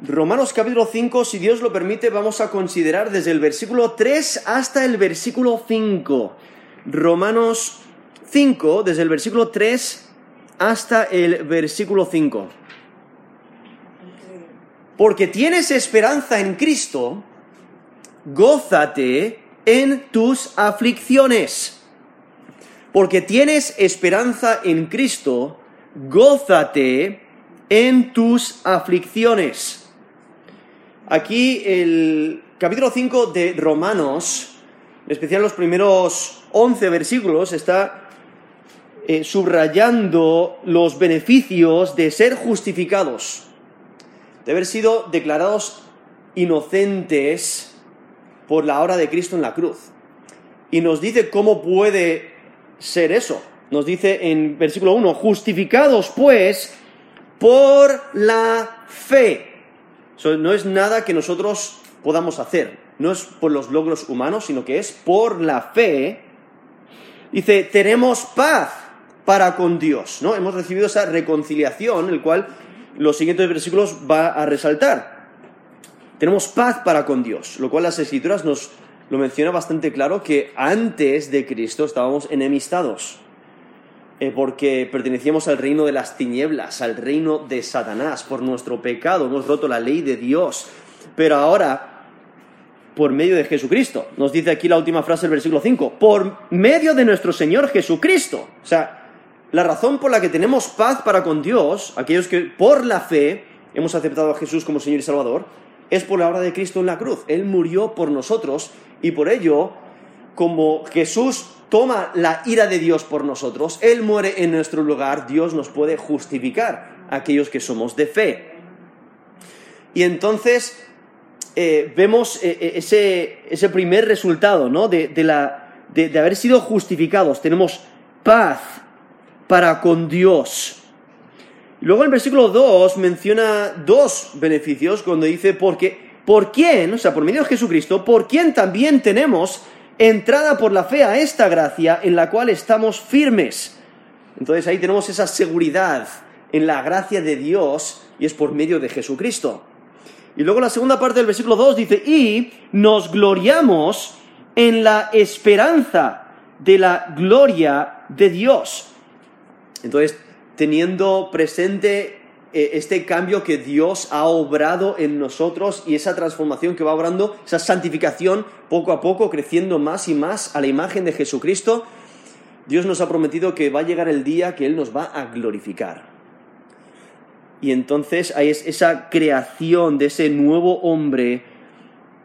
Romanos capítulo 5, si Dios lo permite, vamos a considerar desde el versículo 3 hasta el versículo 5. Romanos 5, desde el versículo 3 hasta el versículo 5. Porque tienes esperanza en Cristo, gózate en tus aflicciones. Porque tienes esperanza en Cristo, gózate en tus aflicciones. Aquí el capítulo 5 de Romanos, en especial los primeros 11 versículos, está eh, subrayando los beneficios de ser justificados, de haber sido declarados inocentes por la obra de Cristo en la cruz. Y nos dice cómo puede ser eso. Nos dice en versículo 1, justificados pues por la fe no es nada que nosotros podamos hacer, no es por los logros humanos, sino que es por la fe. Dice, tenemos paz para con Dios, ¿no? Hemos recibido esa reconciliación, el cual los siguientes versículos va a resaltar. Tenemos paz para con Dios, lo cual las escrituras nos lo menciona bastante claro que antes de Cristo estábamos enemistados. Eh, porque pertenecíamos al reino de las tinieblas, al reino de Satanás. Por nuestro pecado hemos roto la ley de Dios. Pero ahora, por medio de Jesucristo, nos dice aquí la última frase del versículo 5, por medio de nuestro Señor Jesucristo. O sea, la razón por la que tenemos paz para con Dios, aquellos que por la fe hemos aceptado a Jesús como Señor y Salvador, es por la obra de Cristo en la cruz. Él murió por nosotros y por ello, como Jesús toma la ira de Dios por nosotros, Él muere en nuestro lugar, Dios nos puede justificar, aquellos que somos de fe. Y entonces eh, vemos eh, eh, ese, ese, primer resultado, ¿no? De, la, de, haber sido justificados. Tenemos paz para con Dios. Luego el versículo 2 menciona dos beneficios cuando dice, porque, ¿por quién? O sea, por medio de Jesucristo, ¿por quién también tenemos entrada por la fe a esta gracia en la cual estamos firmes. Entonces ahí tenemos esa seguridad en la gracia de Dios y es por medio de Jesucristo. Y luego la segunda parte del versículo 2 dice, y nos gloriamos en la esperanza de la gloria de Dios. Entonces, teniendo presente este cambio que Dios ha obrado en nosotros y esa transformación que va obrando, esa santificación poco a poco, creciendo más y más a la imagen de Jesucristo, Dios nos ha prometido que va a llegar el día que Él nos va a glorificar. Y entonces hay esa creación de ese nuevo hombre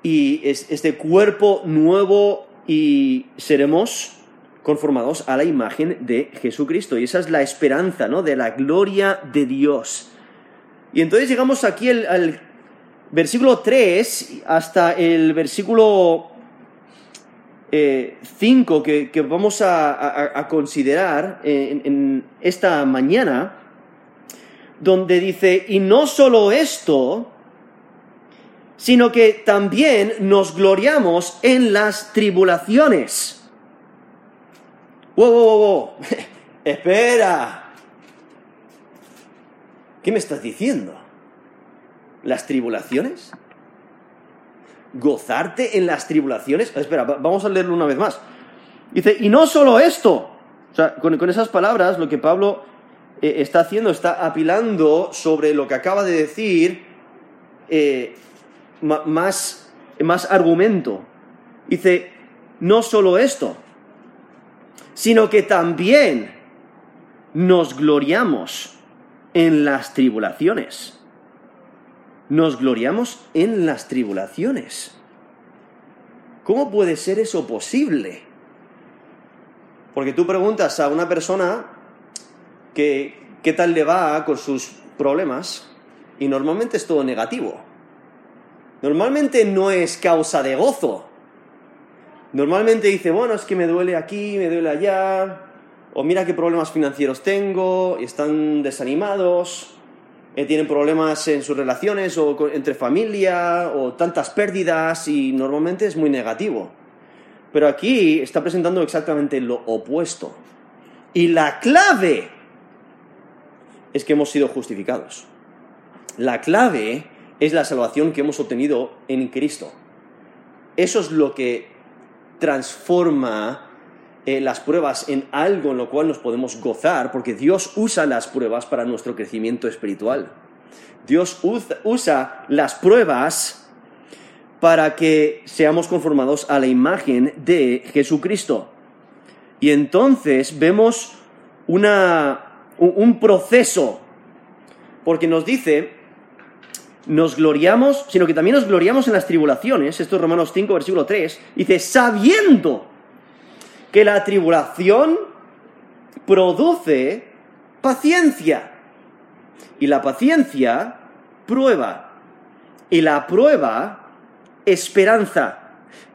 y este cuerpo nuevo y seremos conformados a la imagen de Jesucristo. Y esa es la esperanza, ¿no? De la gloria de Dios. Y entonces llegamos aquí al, versículo 3 hasta el versículo 5 eh, que, vamos a, considerar en, esta mañana, donde dice, y no solo esto, sino que también nos gloriamos en las tribulaciones. ¡Wow, wow, wow! wow. Espera, ¿Qué me estás diciendo? ¿Las tribulaciones? ¿Gozarte en las tribulaciones? Espera, vamos a leerlo una vez más. Dice, y no solo esto. O sea, con, esas palabras lo que Pablo eh, está haciendo, está apilando sobre lo que acaba de decir eh, más, más argumento. Dice, no solo esto, sino que también nos gloriamos en las tribulaciones. Nos gloriamos en las tribulaciones. ¿Cómo puede ser eso posible? Porque tú preguntas a una persona que qué tal le va con sus problemas y normalmente es todo negativo. Normalmente no es causa de gozo. Normalmente dice, bueno, es que me duele aquí, me duele allá, o mira qué problemas financieros tengo, y están desanimados, eh, tienen problemas en sus relaciones o entre familia, o tantas pérdidas, y normalmente es muy negativo. Pero aquí está presentando exactamente lo opuesto. Y la clave es que hemos sido justificados. La clave es la salvación que hemos obtenido en Cristo. Eso es lo que transforma eh, las pruebas en algo en lo cual nos podemos gozar, porque Dios usa las pruebas para nuestro crecimiento espiritual. Dios usa las pruebas para que seamos conformados a la imagen de Jesucristo. Y entonces vemos un proceso, porque nos dice, nos gloriamos, sino que también nos gloriamos en las tribulaciones, esto es Romanos 5, versículo 3, dice, sabiendo que la tribulación produce paciencia, y la paciencia prueba, y la prueba esperanza,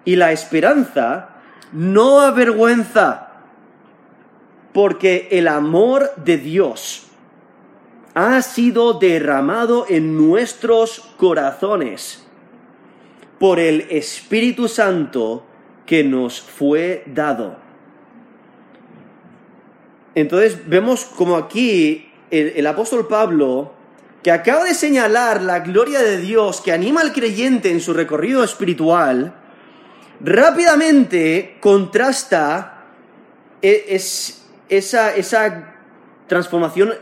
y la esperanza no avergüenza, porque el amor de Dios ha sido derramado en nuestros corazones por el Espíritu Santo que nos fue dado. Entonces vemos como aquí el, apóstol Pablo, que acaba de señalar la gloria de Dios que anima al creyente en su recorrido espiritual, rápidamente contrasta e, esa, transformación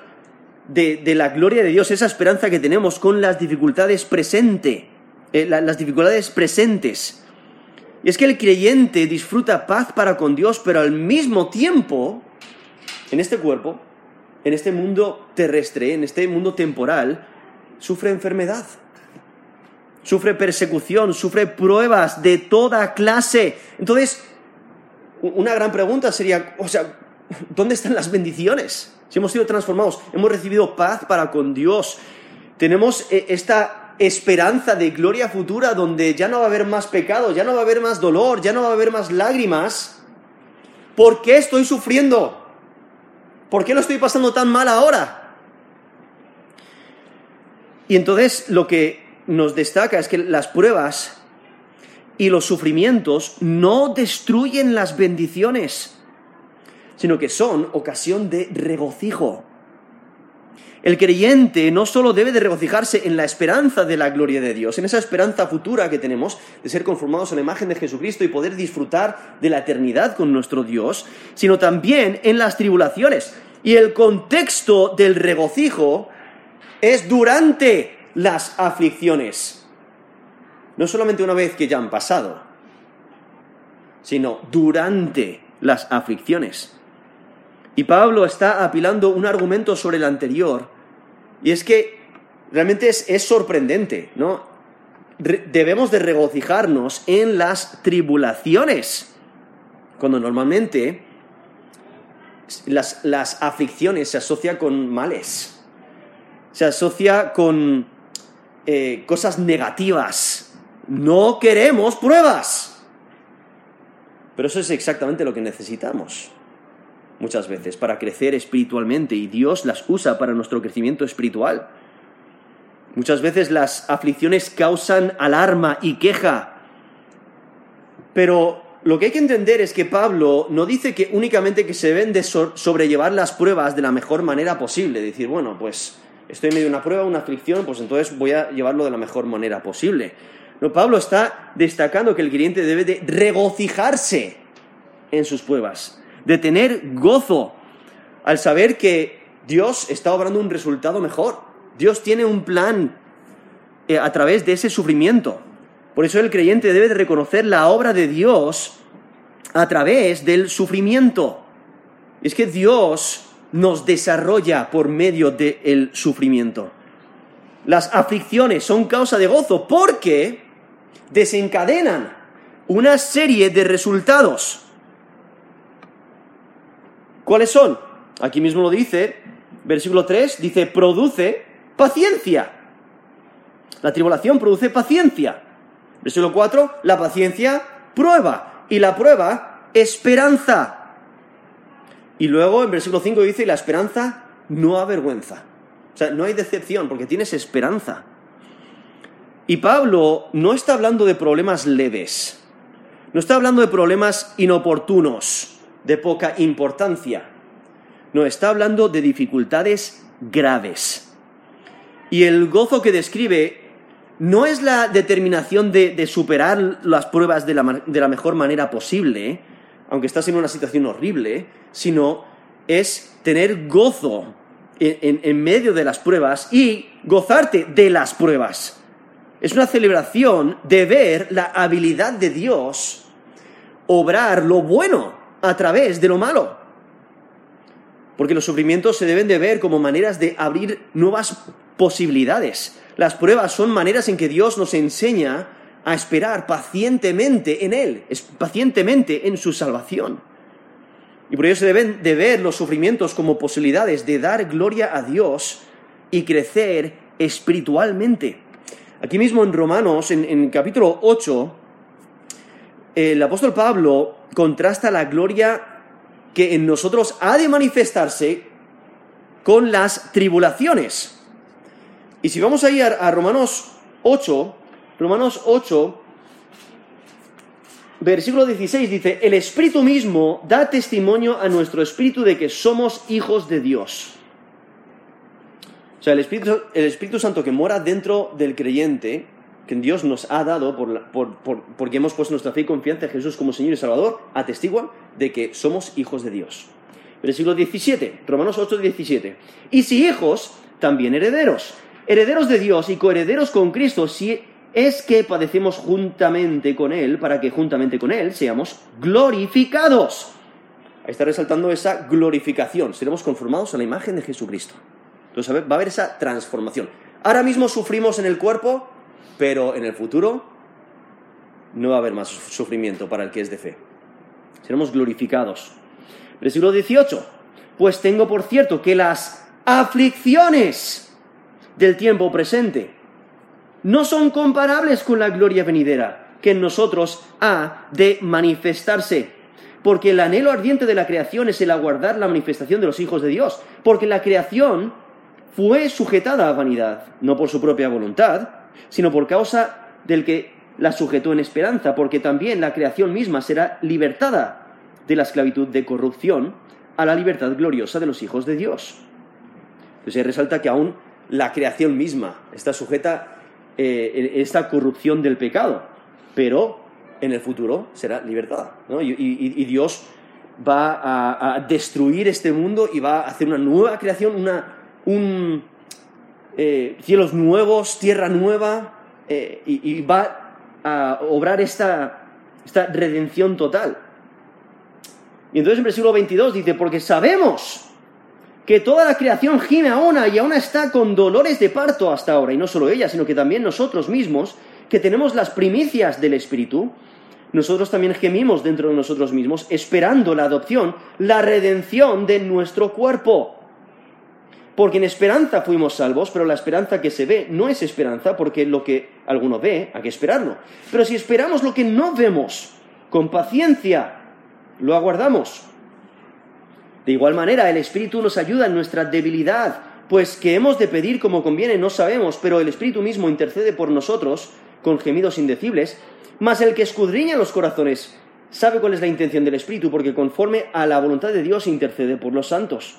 de, la gloria de Dios, esa esperanza que tenemos con las dificultades presentes, eh, las dificultades presentes. Y es que el creyente disfruta paz para con Dios, pero al mismo tiempo, en este cuerpo, en este mundo terrestre, en este mundo temporal, sufre enfermedad, sufre persecución, sufre pruebas de toda clase. Entonces, una gran pregunta sería, o sea, ¿dónde están las bendiciones? si hemos sido transformados, hemos recibido paz para con Dios, tenemos eh, esta esperanza de gloria futura donde ya no va a haber más pecado, ya no va a haber más dolor, ya no va a haber más lágrimas. ¿Por qué estoy sufriendo? ¿Por qué lo estoy pasando tan mal ahora? Y entonces lo que nos destaca es que las pruebas y los sufrimientos no destruyen las bendiciones sino que son ocasión de regocijo. El creyente no solo debe de regocijarse en la esperanza de la gloria de Dios, en esa esperanza futura que tenemos de ser conformados a la imagen de Jesucristo y poder disfrutar de la eternidad con nuestro Dios, sino también en las tribulaciones. Y el contexto del regocijo es durante las aflicciones. No solamente una vez que ya han pasado, sino durante las aflicciones. Y Pablo está apilando un argumento sobre el anterior, y es que realmente es, sorprendente, ¿no? debemos de regocijarnos en las tribulaciones, cuando normalmente las, las aflicciones se asocian con males, se asocia con eh, cosas negativas. No queremos pruebas. Pero eso es exactamente lo que necesitamos muchas veces para crecer espiritualmente y Dios las usa para nuestro crecimiento espiritual. Muchas veces las aflicciones causan alarma y queja. Pero lo que hay que entender es que Pablo no dice que únicamente que se deben de sobrellevar las pruebas de la mejor manera posible. Decir, bueno, pues estoy en medio de una prueba, una aflicción, pues entonces voy a llevarlo de la mejor manera posible. No, Pablo está destacando que el creyente debe de regocijarse en sus pruebas de tener gozo al saber que Dios está obrando un resultado mejor. Dios tiene un plan eh, a través de ese sufrimiento. Por eso el creyente debe de reconocer la obra de Dios a través del sufrimiento. Es que Dios nos desarrolla por medio del sufrimiento. Las aflicciones son causa de gozo porque desencadenan una serie de resultados. ¿Cuáles son? Aquí mismo lo dice, versículo 3, dice, produce paciencia. La tribulación produce paciencia. Versículo 4, la paciencia prueba. Y la prueba, esperanza. Y luego en versículo 5 dice, la esperanza no avergüenza. O sea, no hay decepción porque tienes esperanza. Y Pablo no está hablando de problemas leves. No está hablando de problemas inoportunos de poca importancia. No, está hablando de dificultades graves. Y el gozo que describe no es la determinación de, superar las pruebas de la, de la, mejor manera posible, aunque estás en una situación horrible, sino es tener gozo en, en medio de las pruebas y gozarte de las pruebas. Es una celebración de ver la habilidad de Dios obrar lo bueno a través de lo malo. Porque los sufrimientos se deben de ver como maneras de abrir nuevas posibilidades. Las pruebas son maneras en que Dios nos enseña a esperar pacientemente en Él, pacientemente en su salvación. Y por ello se deben de ver los sufrimientos como posibilidades de dar gloria a Dios y crecer espiritualmente. Aquí mismo en Romanos, en, en capítulo 8, el apóstol Pablo contrasta la gloria que en nosotros ha de manifestarse con las tribulaciones. Y si vamos a ir a Romanos 8, Romanos 8, versículo 16 dice, el Espíritu mismo da testimonio a nuestro Espíritu de que somos hijos de Dios. O sea, el Espíritu, el Espíritu Santo que mora dentro del creyente, que Dios nos ha dado por, porque hemos puesto nuestra fe y confianza en Jesús como Señor y Salvador, atestigua de que somos hijos de Dios. Versículo 17, Romanos 8, 17. Y si hijos, también herederos herederos de Dios y coherederos con Cristo, si es que padecemos juntamente con Él, para que juntamente con Él seamos glorificados. Ahí está resaltando esa glorificación. Seremos conformados a la imagen de Jesucristo. Entonces va a haber esa transformación. Ahora mismo sufrimos en el cuerpo, pero en el futuro no va a haber más sufrimiento para el que es de fe. Seremos glorificados. Versículo 18. Pues tengo por cierto que las aflicciones del tiempo presente. No son comparables con la gloria venidera que en nosotros ha de manifestarse. Porque el anhelo ardiente de la creación es el aguardar la manifestación de los hijos de Dios. Porque la creación fue sujetada a vanidad, no por su propia voluntad, sino por causa del que la sujetó en esperanza, porque también la creación misma será libertada de la esclavitud de corrupción a la libertad gloriosa de los hijos de Dios. Entonces resalta que aún la creación misma está sujeta eh, a esta corrupción del pecado, pero en el futuro será libertada. Y, Dios va a, destruir este mundo y va a hacer una nueva creación, una, un, eh, cielos nuevos, tierra nueva, eh, y, va a obrar esta, esta redención total. Y entonces en versículo 22 dice, porque sabemos que toda la creación gime a una y aún está con dolores de parto hasta ahora, y no solo ella, sino que también nosotros mismos, que tenemos las primicias del Espíritu, nosotros también gemimos dentro de nosotros mismos, esperando la adopción, la redención de nuestro cuerpo. Porque en esperanza fuimos salvos, pero la esperanza que se ve no es esperanza, porque lo que alguno ve, hay que esperarlo. Pero si esperamos lo que no vemos, con paciencia, lo aguardamos. De igual manera, el Espíritu nos ayuda en nuestra debilidad, pues que hemos de pedir como conviene no sabemos, pero el Espíritu mismo intercede por nosotros con gemidos indecibles, mas el que escudriña los corazones sabe cuál es la intención del Espíritu, porque conforme a la voluntad de Dios intercede por los santos.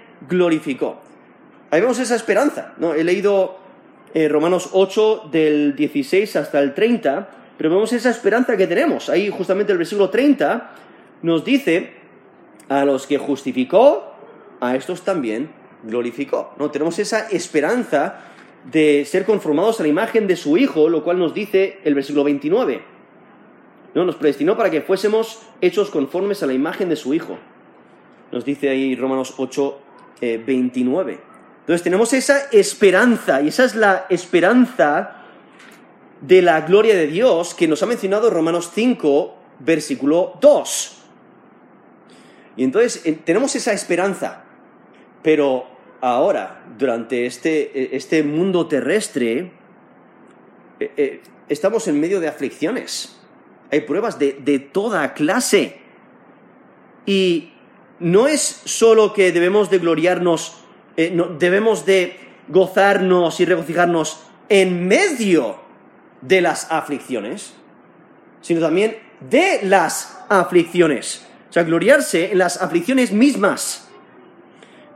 glorificó. Ahí vemos esa esperanza. ¿no? He leído eh, Romanos 8 del 16 hasta el 30, pero vemos esa esperanza que tenemos. Ahí justamente el versículo 30 nos dice a los que justificó, a estos también glorificó. ¿no? Tenemos esa esperanza de ser conformados a la imagen de su Hijo, lo cual nos dice el versículo 29. ¿no? Nos predestinó para que fuésemos hechos conformes a la imagen de su Hijo. Nos dice ahí Romanos 8, 29. Eh, Entonces tenemos esa esperanza, y esa es la esperanza de la gloria de Dios que nos ha mencionado Romanos 5, versículo 2. Y entonces eh, tenemos esa esperanza, pero ahora, durante este, eh, este mundo terrestre, eh, estamos en medio de aflicciones. Hay pruebas de, de toda clase. Y no es solo que debemos de gloriarnos, eh, no, debemos de gozarnos y regocijarnos en medio de las aflicciones, sino también de las aflicciones. O sea, gloriarse en las aflicciones mismas.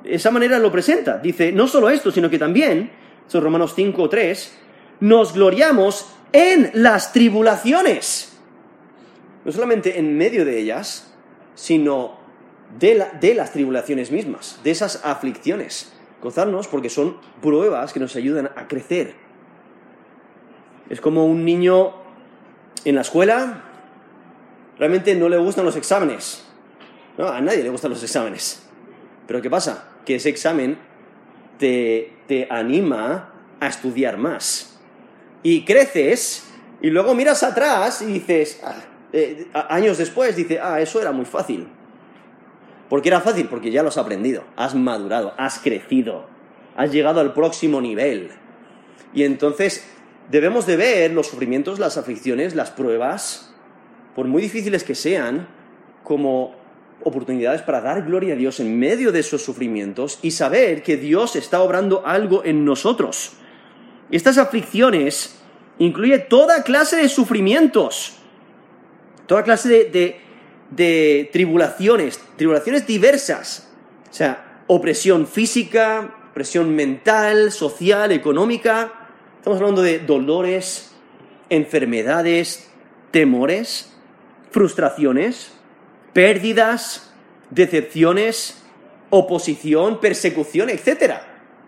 De esa manera lo presenta. Dice, no solo esto, sino que también, son Romanos 5, 3, nos gloriamos en las tribulaciones. No solamente en medio de ellas, sino de, las tribulaciones mismas, de esas aflicciones. Gozarnos porque son pruebas que nos ayudan a crecer. Es como un niño en la escuela, realmente no le gustan los exámenes. No, a nadie le gustan los exámenes. Pero ¿qué pasa? Que ese examen te, te anima a estudiar más. Y creces y luego miras atrás y dices, ah, eh, años después, dices, ah, eso era muy fácil. ¿Por qué era fácil? Porque ya lo has aprendido, has madurado, has crecido, has llegado al próximo nivel. Y entonces debemos de ver los sufrimientos, las aflicciones, las pruebas, por muy difíciles que sean, como oportunidades para dar gloria a Dios en medio de esos sufrimientos y saber que Dios está obrando algo en nosotros. Estas aflicciones incluye toda clase de sufrimientos, toda clase de, de tribulaciones, tribulaciones diversas, o sea, opresión física, presión mental, social, económica, estamos hablando de dolores, enfermedades, temores, frustraciones, pérdidas, decepciones, oposición, persecución, etc.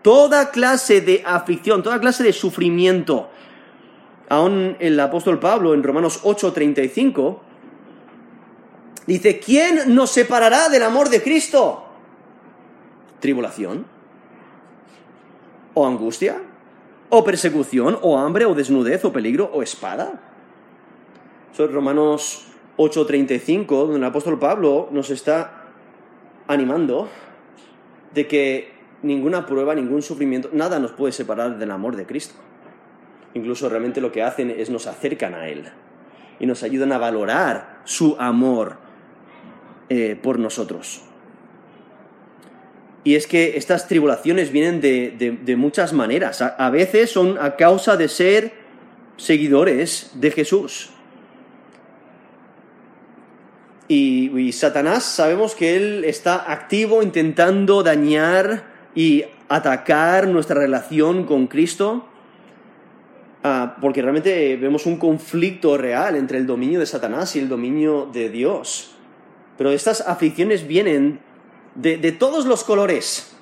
Toda clase de aflicción, toda clase de sufrimiento. Aún el apóstol Pablo en Romanos 8:35 dice, ¿quién nos separará del amor de Cristo? ¿Tribulación? ¿O angustia? ¿O persecución? ¿O hambre? ¿O desnudez? ¿O peligro? ¿O espada? Son Romanos 8:35, donde el apóstol Pablo nos está animando de que ninguna prueba, ningún sufrimiento, nada nos puede separar del amor de Cristo. Incluso realmente lo que hacen es nos acercan a Él y nos ayudan a valorar su amor eh, por nosotros. Y es que estas tribulaciones vienen de, muchas maneras. a veces son a causa de ser seguidores de Jesús. Y, Satanás sabemos que él está activo intentando dañar y atacar nuestra relación con Cristo, ah, porque realmente vemos un conflicto real entre el dominio de Satanás y el dominio de Dios. Pero estas aflicciones vienen de, de todos los colores,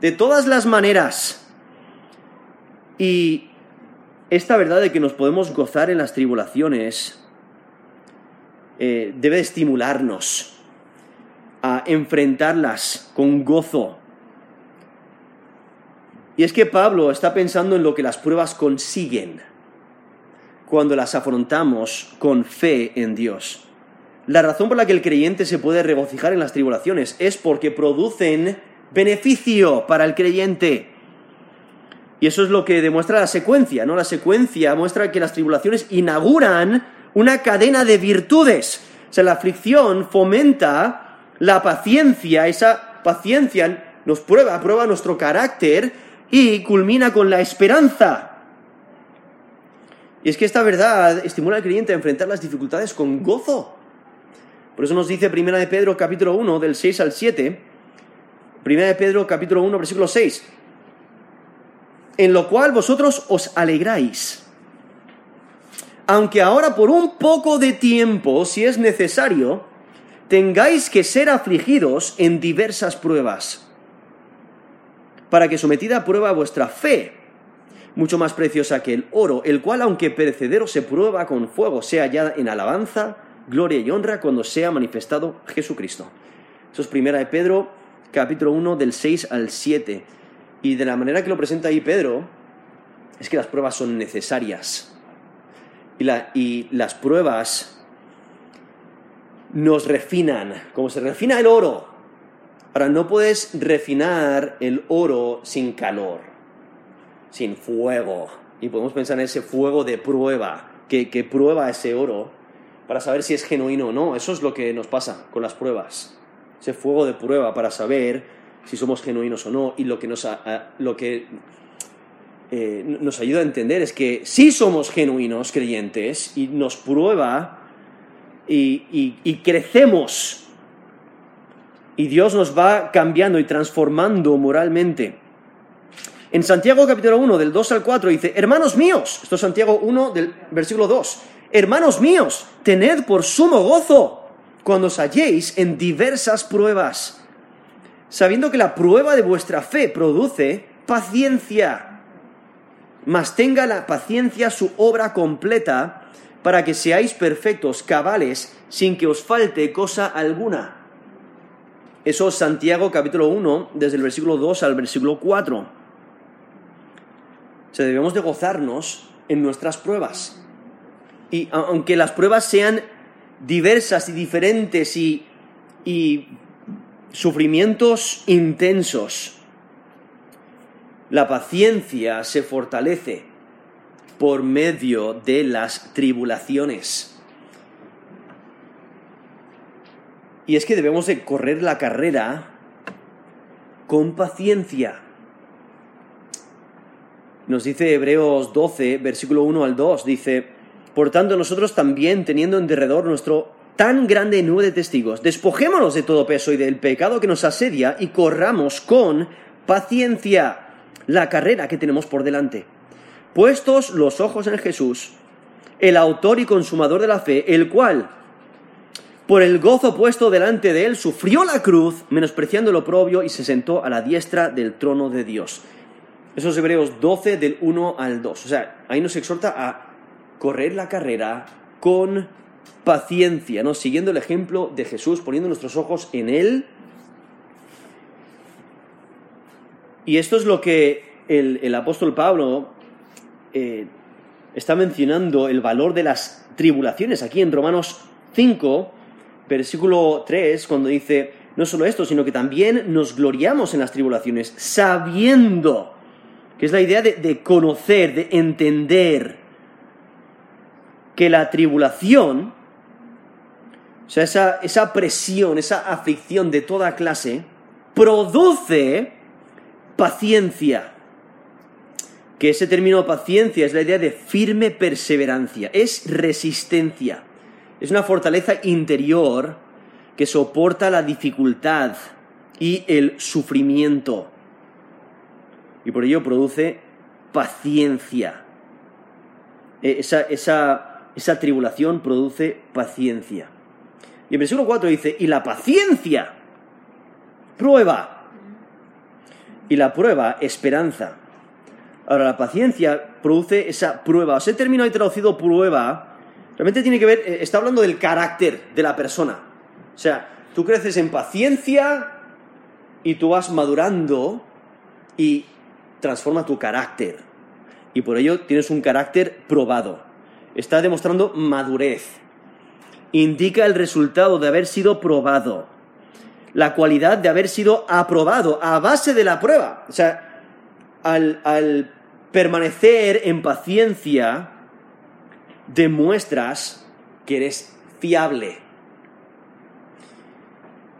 de todas las maneras. Y esta verdad de que nos podemos gozar en las tribulaciones eh, debe estimularnos a enfrentarlas con gozo. Y es que Pablo está pensando en lo que las pruebas consiguen cuando las afrontamos con fe en Dios. La razón por la que el creyente se puede regocijar en las tribulaciones es porque producen beneficio para el creyente. Y eso es lo que demuestra la secuencia, ¿no? La secuencia muestra que las tribulaciones inauguran una cadena de virtudes. O sea, la aflicción fomenta la paciencia, esa paciencia nos prueba, prueba nuestro carácter y culmina con la esperanza. Y es que esta verdad estimula al creyente a enfrentar las dificultades con gozo. Por eso nos dice Primera de Pedro capítulo 1 del 6 al 7, Primera de Pedro capítulo 1 versículo 6, en lo cual vosotros os alegráis aunque ahora por un poco de tiempo, si es necesario, tengáis que ser afligidos en diversas pruebas, para que sometida a prueba vuestra fe, mucho más preciosa que el oro, el cual aunque perecedero se prueba con fuego, sea hallada en alabanza, gloria y honra cuando sea manifestado Jesucristo. Eso es primera de Pedro, capítulo 1, del 6 al 7. Y de la manera que lo presenta ahí Pedro, es que las pruebas son necesarias y, las pruebas nos refinan, como se refina el oro. Ahora, no puedes refinar el oro sin calor, sin fuego. y podemos pensar en ese fuego de prueba que, que prueba ese oro para saber si es genuino o no. Eso es lo que nos pasa con las pruebas. Ese fuego de prueba para saber si somos genuinos o no. Y lo que nos, lo que, eh, nos ayuda a entender es que sí somos genuinos creyentes y nos prueba y, y crecemos. Y Dios nos va cambiando y transformando moralmente. En Santiago capítulo 1, del 2 al 4, dice, hermanos míos, esto es Santiago 1 del versículo 2, hermanos míos, tened por sumo gozo cuando os halléis en diversas pruebas, sabiendo que la prueba de vuestra fe produce paciencia, mas tenga la paciencia su obra completa para que seáis perfectos, cabales, sin que os falte cosa alguna. Eso es Santiago capítulo 1, desde el versículo 2 al versículo 4 debemos de gozarnos en nuestras pruebas. Y aunque las pruebas sean diversas y diferentes y, y sufrimientos intensos, la paciencia se fortalece por medio de las tribulaciones. Y es que debemos de correr la carrera con paciencia. Nos dice Hebreos 12, versículo 1 al 2, dice, Por tanto nosotros también, teniendo en derredor nuestro tan grande nube de testigos, despojémonos de todo peso y del pecado que nos asedia y corramos con paciencia la carrera que tenemos por delante. Puestos los ojos en Jesús, el autor y consumador de la fe, el cual, por el gozo puesto delante de él, sufrió la cruz, menospreciando lo propio, y se sentó a la diestra del trono de Dios. Esos Hebreos 12 del 1 al 2. O sea, ahí nos exhorta a correr la carrera con paciencia, ¿no? Siguiendo el ejemplo de Jesús, poniendo nuestros ojos en Él. Y esto es lo que el, apóstol Pablo eh, está mencionando, el valor de las tribulaciones, aquí en Romanos 5, versículo 3, cuando dice, no solo esto, sino que también nos gloriamos en las tribulaciones, sabiendo que es la idea de, conocer, de entender que la tribulación, o sea, esa, esa presión, esa aflicción de toda clase, produce paciencia. Que ese término paciencia es la idea de firme perseverancia, es resistencia, es una fortaleza interior que soporta la dificultad y el sufrimiento y por ello produce paciencia. E, esa, esa, tribulación produce paciencia. Y el versículo 4 dice, y la paciencia, prueba. Y la prueba, esperanza. Ahora, la paciencia produce esa prueba. O sea, el término ahí traducido prueba, realmente tiene que ver, eh, está hablando del carácter de la persona. O sea, tú creces en paciencia y tú vas madurando y transforma tu carácter. Y por ello tienes un carácter probado. Está demostrando madurez. Indica el resultado de haber sido probado. La cualidad de haber sido aprobado a base de la prueba. O sea, al, permanecer en paciencia, demuestras que eres fiable.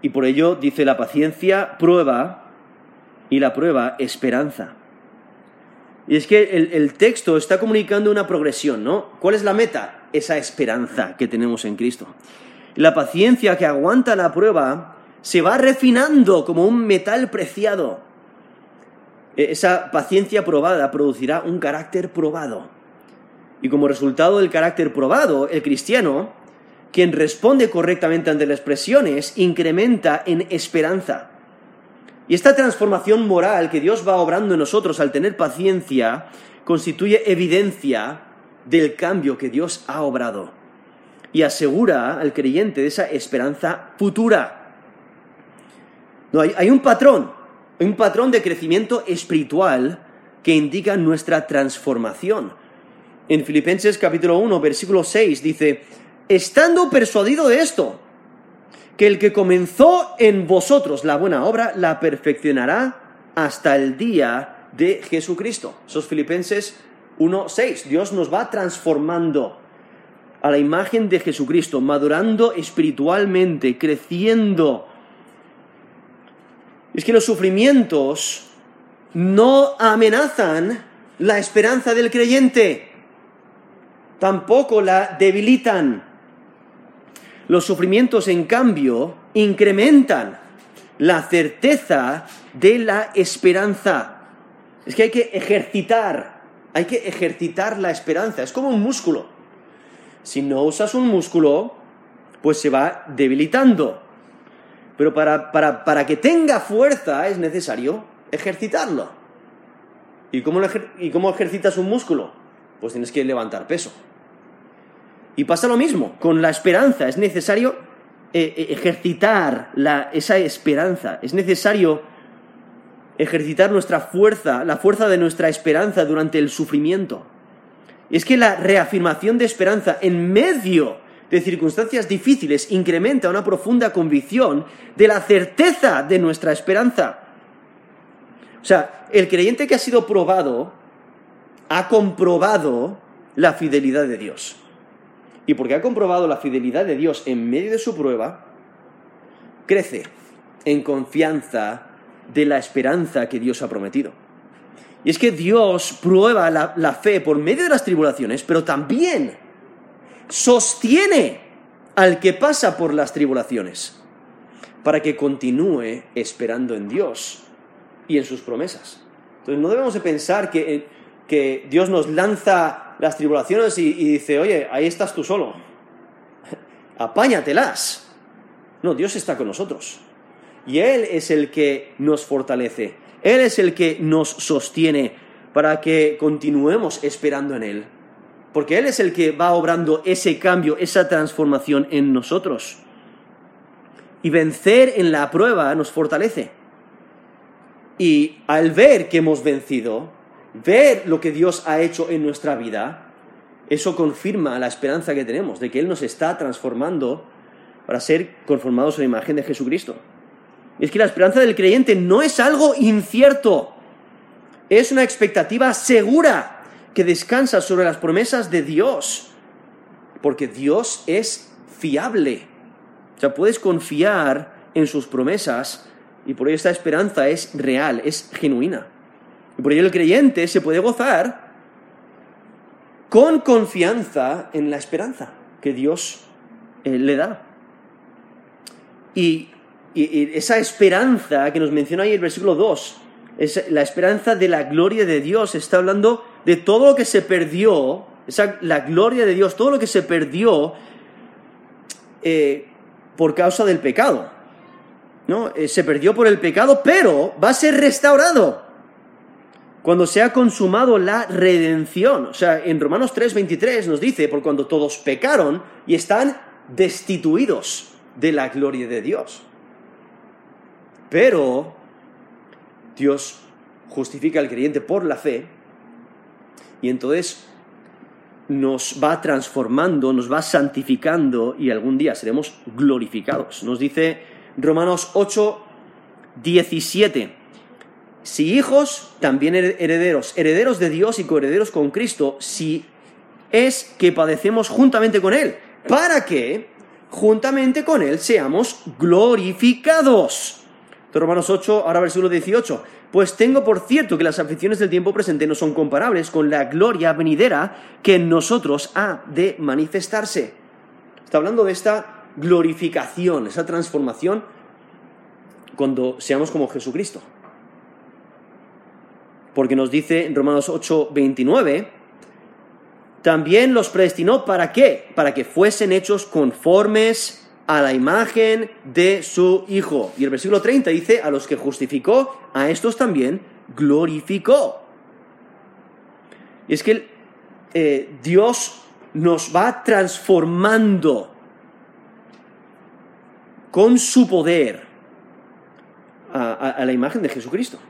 Y por ello dice la paciencia prueba y la prueba esperanza. Y es que el, texto está comunicando una progresión, ¿no? ¿Cuál es la meta? Esa esperanza que tenemos en Cristo. La paciencia que aguanta la prueba se va refinando como un metal preciado. E, esa paciencia probada producirá un carácter probado. Y como resultado del carácter probado, el cristiano, quien responde correctamente ante las presiones, incrementa en esperanza. Y esta transformación moral que Dios va obrando en nosotros al tener paciencia constituye evidencia del cambio que Dios ha obrado y asegura al creyente de esa esperanza futura. No, hay, hay un patrón, un patrón de crecimiento espiritual que indica nuestra transformación. En Filipenses capítulo 1, versículo 6 dice, estando persuadido de esto, que el que comenzó en vosotros la buena obra la perfeccionará hasta el día de Jesucristo. Esos Filipenses 1.6. Dios nos va transformando a la imagen de Jesucristo, madurando espiritualmente, creciendo. Es que los sufrimientos no amenazan la esperanza del creyente, tampoco la debilitan. Los sufrimientos, en cambio, incrementan la certeza de la esperanza. Es que hay que ejercitar, hay que ejercitar la esperanza. Es como un músculo. Si no usas un músculo, pues se va debilitando. Pero para, para, que tenga fuerza es necesario ejercitarlo. ¿Y cómo, ¿Y cómo ejercitas un músculo? Pues tienes que levantar peso. Y pasa lo mismo, con la esperanza es necesario eh, eh, ejercitar esa esperanza, es necesario ejercitar nuestra fuerza, la fuerza de nuestra esperanza durante el sufrimiento. Es que la reafirmación de esperanza en medio de circunstancias difíciles incrementa una profunda convicción de la certeza de nuestra esperanza. O sea, el creyente que ha sido probado ha comprobado la fidelidad de Dios y porque ha comprobado la fidelidad de Dios en medio de su prueba, crece en confianza de la esperanza que Dios ha prometido. Y es que Dios prueba la, fe por medio de las tribulaciones, pero también sostiene al que pasa por las tribulaciones para que continúe esperando en Dios y en sus promesas. Entonces no debemos de pensar que, que Dios nos lanza las tribulaciones y, dice, oye, ahí estás tú solo, apáñatelas. No, Dios está con nosotros. Y Él es el que nos fortalece. Él es el que nos sostiene para que continuemos esperando en Él. Porque Él es el que va obrando ese cambio, esa transformación en nosotros. Y vencer en la prueba nos fortalece. Y al ver que hemos vencido, ver lo que Dios ha hecho en nuestra vida, eso confirma la esperanza que tenemos de que Él nos está transformando para ser conformados a la imagen de Jesucristo. Y es que la esperanza del creyente no es algo incierto, es una expectativa segura que descansa sobre las promesas de Dios, porque Dios es fiable. O sea, puedes confiar en sus promesas y por ello esta esperanza es real, es genuina. Y por ello el creyente se puede gozar con confianza en la esperanza que Dios eh, le da. Y, esa esperanza que nos menciona ahí el versículo 2, es la esperanza de la gloria de Dios, está hablando de todo lo que se perdió, esa, la gloria de Dios, todo lo que se perdió eh, por causa del pecado. ¿no? Eh, se perdió por el pecado, pero va a ser restaurado cuando se ha consumado la redención. O sea, en Romanos 3:23 nos dice, por cuando todos pecaron y están destituidos de la gloria de Dios. Pero Dios justifica al creyente por la fe y entonces nos va transformando, nos va santificando y algún día seremos glorificados. Nos dice Romanos 8, 17 si hijos, también herederos, herederos de Dios y coherederos con Cristo, si es que padecemos juntamente con Él, para que juntamente con Él seamos glorificados. Romanos 8, ahora versículo 18. Pues tengo por cierto que las aflicciones del tiempo presente no son comparables con la gloria venidera que en nosotros ha de manifestarse. Está hablando de esta glorificación, esa transformación cuando seamos como Jesucristo porque nos dice en Romanos 8, 29, también los predestinó para qué? Para que fuesen hechos conformes a la imagen de su Hijo. Y el versículo 30 dice, a los que justificó, a estos también glorificó. Y es que eh, Dios nos va transformando con su poder a la imagen de Jesucristo.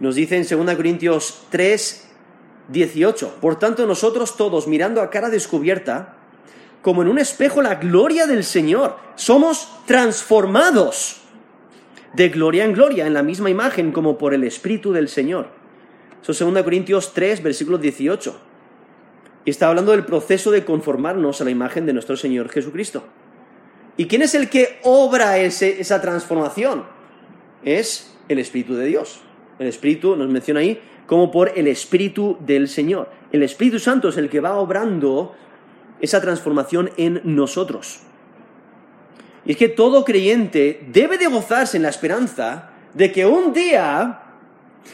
Nos dice en 2 Corintios 3, 18, por tanto nosotros todos mirando a cara descubierta, como en un espejo la gloria del Señor, somos transformados de gloria en gloria en la misma imagen como por el Espíritu del Señor. Eso es 2 Corintios 3, versículo 18. Y está hablando del proceso de conformarnos a la imagen de nuestro Señor Jesucristo. ¿Y quién es el que obra esa transformación? Es el Espíritu de Dios. El Espíritu nos menciona ahí como por el Espíritu del Señor. El Espíritu Santo es el que va obrando esa transformación en nosotros. Y es que todo creyente debe de gozarse en la esperanza de que un día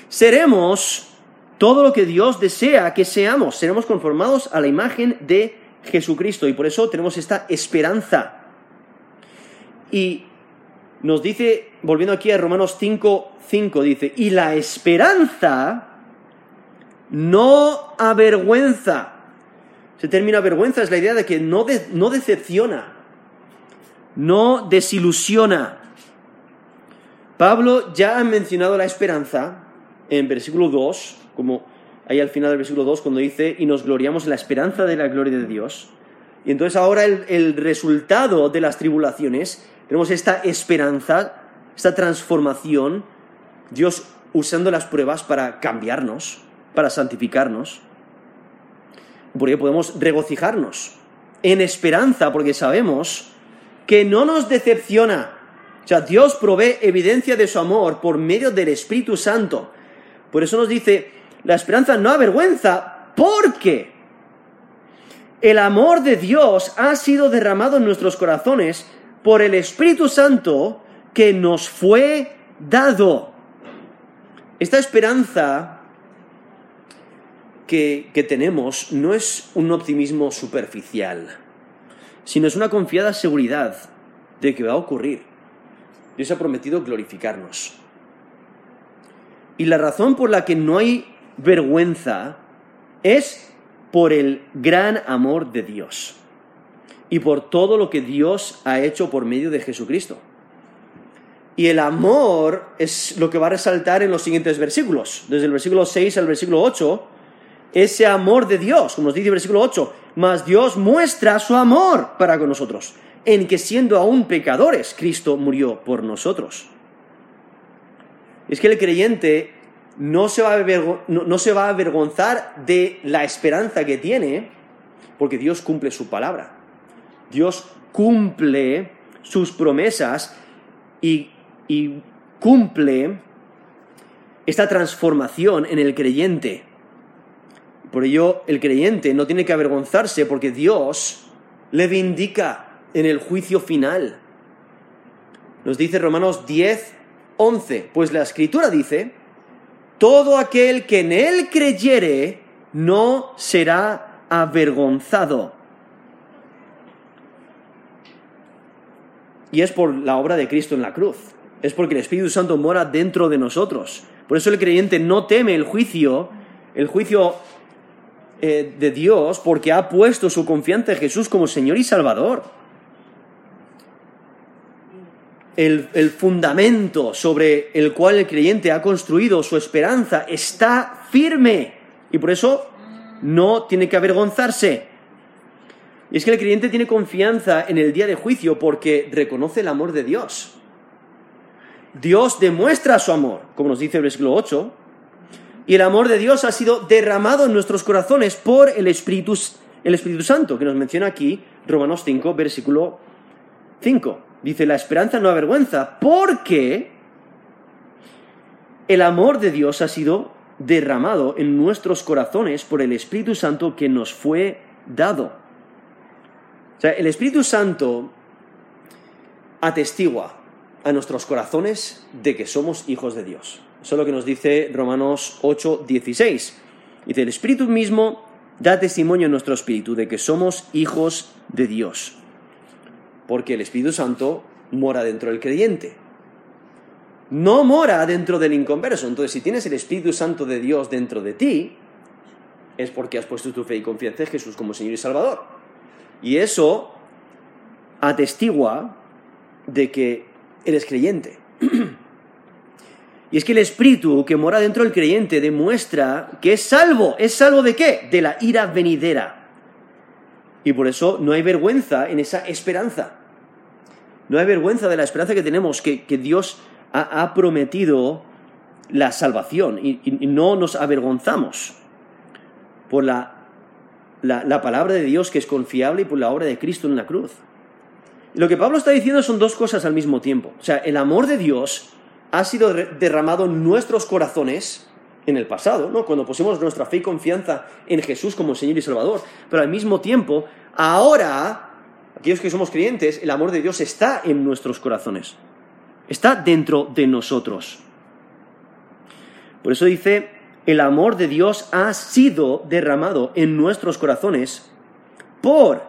seremos todo lo que Dios desea que seamos, seremos conformados a la imagen de Jesucristo y por eso tenemos esta esperanza. Y nos dice, volviendo aquí a Romanos 5, 5, dice, y la esperanza no avergüenza. Se termina vergüenza es la idea de que no, no decepciona, no desilusiona. Pablo ya ha mencionado la esperanza en versículo 2, como ahí al final del versículo 2, cuando dice, y nos gloriamos en la esperanza de la gloria de Dios. Y entonces ahora el resultado de las tribulaciones tenemos esta esperanza, esta transformación, Dios usando las pruebas para cambiarnos, para santificarnos. Porque podemos regocijarnos en esperanza, porque sabemos que no nos decepciona. O sea, Dios provee evidencia de su amor por medio del Espíritu Santo. Por eso nos dice, la esperanza no avergüenza, porque el amor de Dios ha sido derramado en nuestros corazones por el Espíritu Santo que nos fue dado. Esta esperanza que, tenemos no es un optimismo superficial, sino es una confiada seguridad de que va a ocurrir. Dios ha prometido glorificarnos. Y la razón por la que no hay vergüenza es por el gran amor de Dios y por todo lo que Dios ha hecho por medio de Jesucristo. Y el amor es lo que va a resaltar en los siguientes versículos, desde el versículo 6 al versículo 8, ese amor de Dios, como nos dice el versículo 8, mas Dios muestra su amor para con nosotros, en que siendo aún pecadores, Cristo murió por nosotros. Es que el creyente no se, va a no se va a avergonzar de la esperanza que tiene, porque Dios cumple su palabra. Dios cumple sus promesas y, cumple esta transformación en el creyente. Por ello, el creyente no tiene que avergonzarse porque Dios le vindica en el juicio final. Nos dice Romanos 10, 11, pues la escritura dice, todo aquel que en él creyere no será avergonzado. Y es por la obra de Cristo en la cruz. Es porque el Espíritu Santo mora dentro de nosotros. Por eso el creyente no teme el juicio, el juicio eh, de Dios, porque ha puesto su confianza en Jesús como Señor y Salvador. El, el, fundamento sobre el cual el creyente ha construido su esperanza está firme y por eso no tiene que avergonzarse. Y es que el creyente tiene confianza en el día de juicio porque reconoce el amor de Dios. Dios demuestra su amor, como nos dice el versículo 8, y el amor de Dios ha sido derramado en nuestros corazones por el Espíritu, el Espíritu Santo, que nos menciona aquí Romanos 5, versículo 5. Dice, la esperanza no avergüenza, porque el amor de Dios ha sido derramado en nuestros corazones por el Espíritu Santo que nos fue dado. O sea, el Espíritu Santo atestigua a nuestros corazones de que somos hijos de Dios. Eso es lo que nos dice Romanos 8, 16. Dice, el Espíritu mismo da testimonio en nuestro espíritu de que somos hijos de Dios. Porque el Espíritu Santo mora dentro del creyente. No mora dentro del inconverso. Entonces, si tienes el Espíritu Santo de Dios dentro de ti, es porque has puesto tu fe y confianza en Jesús como Señor y Salvador. Y eso atestigua de que eres creyente. y es que el espíritu que mora dentro del creyente demuestra que es salvo. ¿Es salvo de qué? De la ira venidera. Y por eso no hay vergüenza en esa esperanza. No hay vergüenza de la esperanza que tenemos, que, Dios ha, prometido la salvación y, no nos avergonzamos por la, la, palabra de Dios que es confiable y por la obra de Cristo en la cruz. Lo que Pablo está diciendo son dos cosas al mismo tiempo. O sea, el amor de Dios ha sido derramado en nuestros corazones en el pasado, ¿no? Cuando pusimos nuestra fe y confianza en Jesús como Señor y Salvador. Pero al mismo tiempo, ahora, aquellos que somos creyentes, el amor de Dios está en nuestros corazones. Está dentro de nosotros. Por eso dice, el amor de Dios ha sido derramado en nuestros corazones por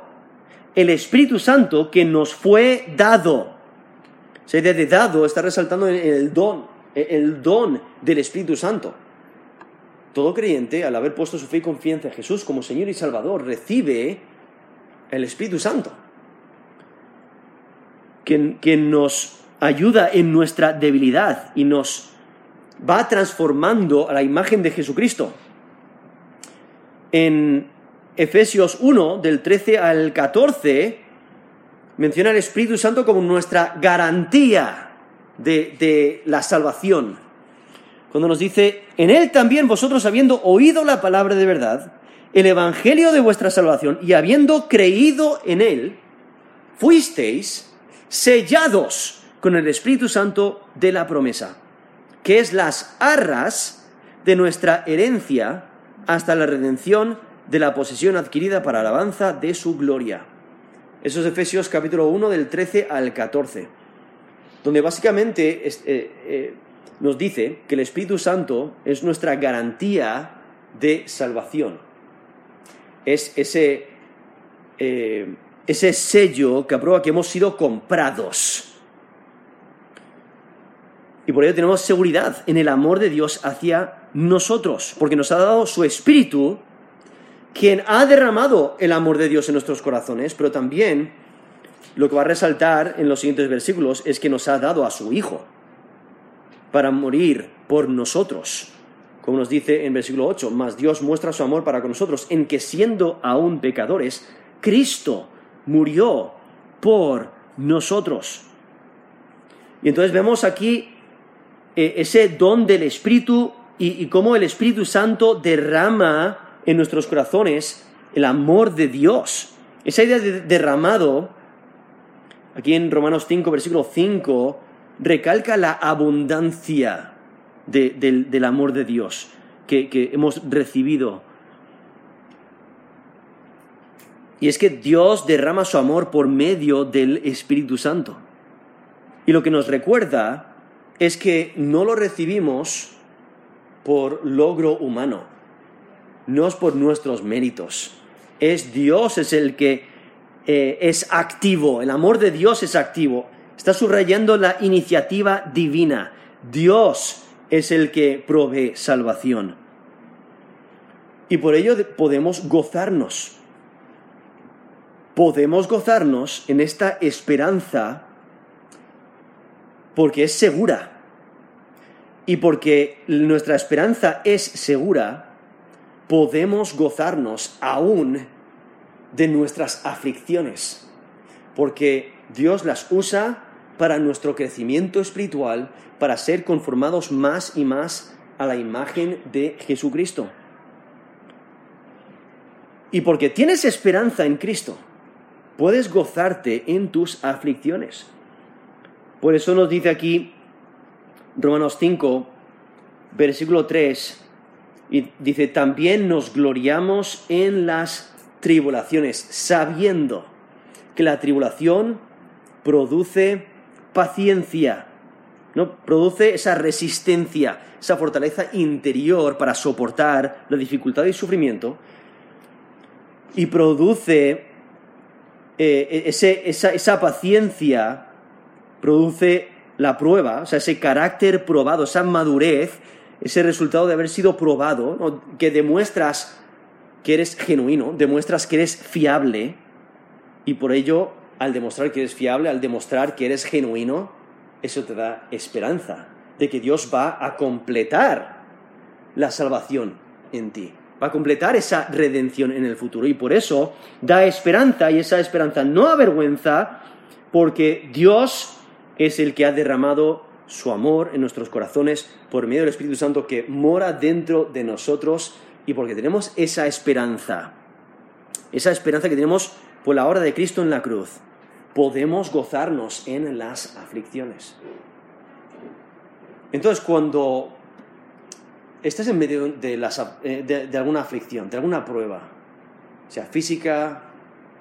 el Espíritu Santo que nos fue dado. Idea de dado está resaltando el don, el don del Espíritu Santo. Todo creyente, al haber puesto su fe y confianza en Jesús como Señor y Salvador, recibe el Espíritu Santo, que, que nos ayuda en nuestra debilidad y nos va transformando a la imagen de Jesucristo. En Efesios 1, del 13 al 14, menciona el Espíritu Santo como nuestra garantía de, de, la salvación. Cuando nos dice, en Él también vosotros habiendo oído la palabra de verdad, el Evangelio de vuestra salvación, y habiendo creído en Él, fuisteis sellados con el Espíritu Santo de la promesa que es las arras de nuestra herencia hasta la redención de la posesión adquirida para alabanza de su gloria. Eso es Efesios capítulo 1 del 13 al 14, donde básicamente eh, eh, nos dice que el Espíritu Santo es nuestra garantía de salvación. Es ese, eh, ese sello que aprueba que hemos sido comprados y por ello tenemos seguridad en el amor de Dios hacia nosotros, porque nos ha dado su Espíritu, quien ha derramado el amor de Dios en nuestros corazones, pero también lo que va a resaltar en los siguientes versículos es que nos ha dado a su Hijo para morir por nosotros. Como nos dice en versículo 8, más Dios muestra su amor para con nosotros en que siendo aún pecadores, Cristo murió por nosotros. Y entonces vemos aquí eh, ese don del Espíritu y, cómo el Espíritu Santo derrama en nuestros corazones el amor de Dios. Esa idea de derramado, aquí en Romanos 5, versículo 5, recalca la abundancia del, amor de Dios que, que hemos recibido. Y es que Dios derrama su amor por medio del Espíritu Santo. Y lo que nos recuerda es que no lo recibimos por logro humano, no es por nuestros méritos. Es Dios es el que eh, es activo, el amor de Dios es activo. Está subrayando la iniciativa divina. Dios es el que provee salvación. Y por ello podemos gozarnos. Podemos gozarnos en esta esperanza porque es segura. Y porque nuestra esperanza es segura, podemos gozarnos aún de nuestras aflicciones, porque Dios las usa para nuestro crecimiento espiritual, para ser conformados más y más a la imagen de Jesucristo. Y porque tienes esperanza en Cristo, puedes gozarte en tus aflicciones. Por eso nos dice aquí Romanos 5, versículo 3, y dice, también nos gloriamos en las tribulaciones, sabiendo que la tribulación produce paciencia, ¿no? produce esa resistencia, esa fortaleza interior para soportar la dificultad y sufrimiento, y produce eh, esa, esa paciencia produce la prueba, o sea, ese carácter probado, esa madurez, ese resultado de haber sido probado, que demuestras que eres genuino, demuestras que eres fiable, y por ello, al demostrar que eres fiable, al demostrar que eres genuino, eso te da esperanza de que Dios va a completar la salvación en ti, va a completar esa redención en el futuro, y por eso da esperanza, y esa esperanza no avergüenza, porque Dios es el que ha derramado su amor en nuestros corazones por medio del Espíritu Santo que mora dentro de nosotros y porque tenemos esa esperanza, esa esperanza que tenemos por la obra de Cristo en la cruz, podemos gozarnos en las aflicciones. Entonces, cuando estás en medio de, eh, de alguna aflicción, de alguna prueba, sea física,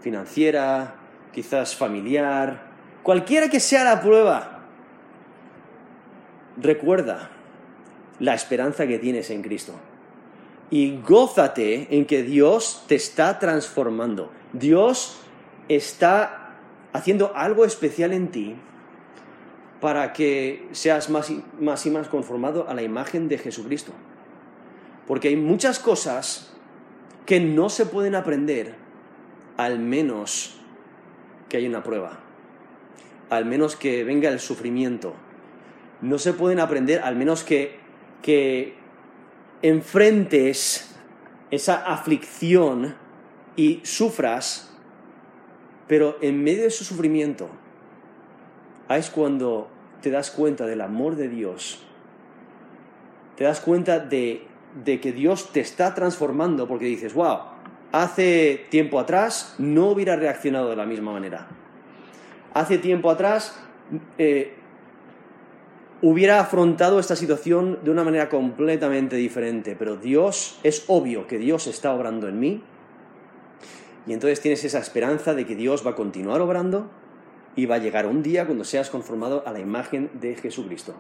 financiera, quizás familiar, cualquiera que sea la prueba, recuerda la esperanza que tienes en Cristo. Y gózate en que Dios te está transformando. Dios está haciendo algo especial en ti para que seas más y, más y más conformado a la imagen de Jesucristo. Porque hay muchas cosas que no se pueden aprender al menos que haya una prueba, al menos que venga el sufrimiento, no se pueden aprender al menos que, que enfrentes esa aflicción y sufras, pero en medio de su sufrimiento, es cuando te das cuenta del amor de Dios, te das cuenta de, de que Dios te está transformando porque dices, wow, hace tiempo atrás no hubiera reaccionado de la misma manera. Hace tiempo atrás eh, hubiera afrontado esta situación de una manera completamente diferente, pero Dios, es obvio que Dios está obrando en mí, y entonces tienes esa esperanza de que Dios va a continuar obrando y va a llegar un día cuando seas conformado a la imagen de Jesucristo.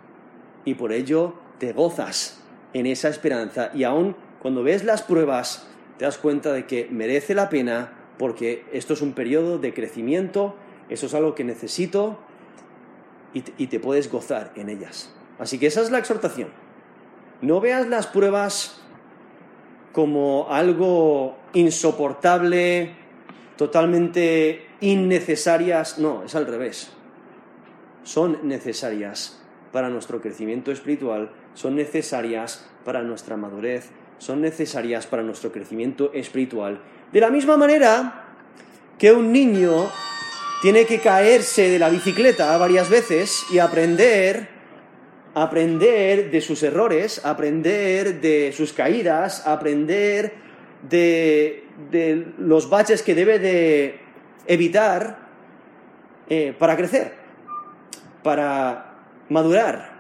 Y por ello te gozas en esa esperanza y aún cuando ves las pruebas te das cuenta de que merece la pena porque esto es un periodo de crecimiento, eso es algo que necesito y te, puedes gozar en ellas. Así que esa es la exhortación. No veas las pruebas como algo insoportable, totalmente innecesarias. No, es al revés. Son necesarias para nuestro crecimiento espiritual, son necesarias para nuestra madurez, son necesarias para nuestro crecimiento espiritual. De la misma manera que un niño tiene que caerse de la bicicleta varias veces y aprender, aprender de sus errores, aprender de sus caídas, aprender de, los baches que debe de evitar eh, para crecer, para madurar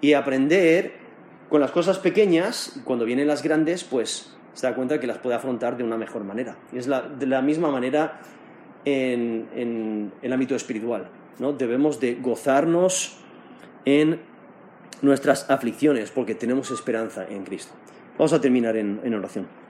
y aprender con las cosas pequeñas, cuando vienen las grandes, pues se da cuenta que las puede afrontar de una mejor manera. Y es de la misma manera en, el ámbito espiritual. ¿no? Debemos de gozarnos en nuestras aflicciones porque tenemos esperanza en Cristo. Vamos a terminar en oración.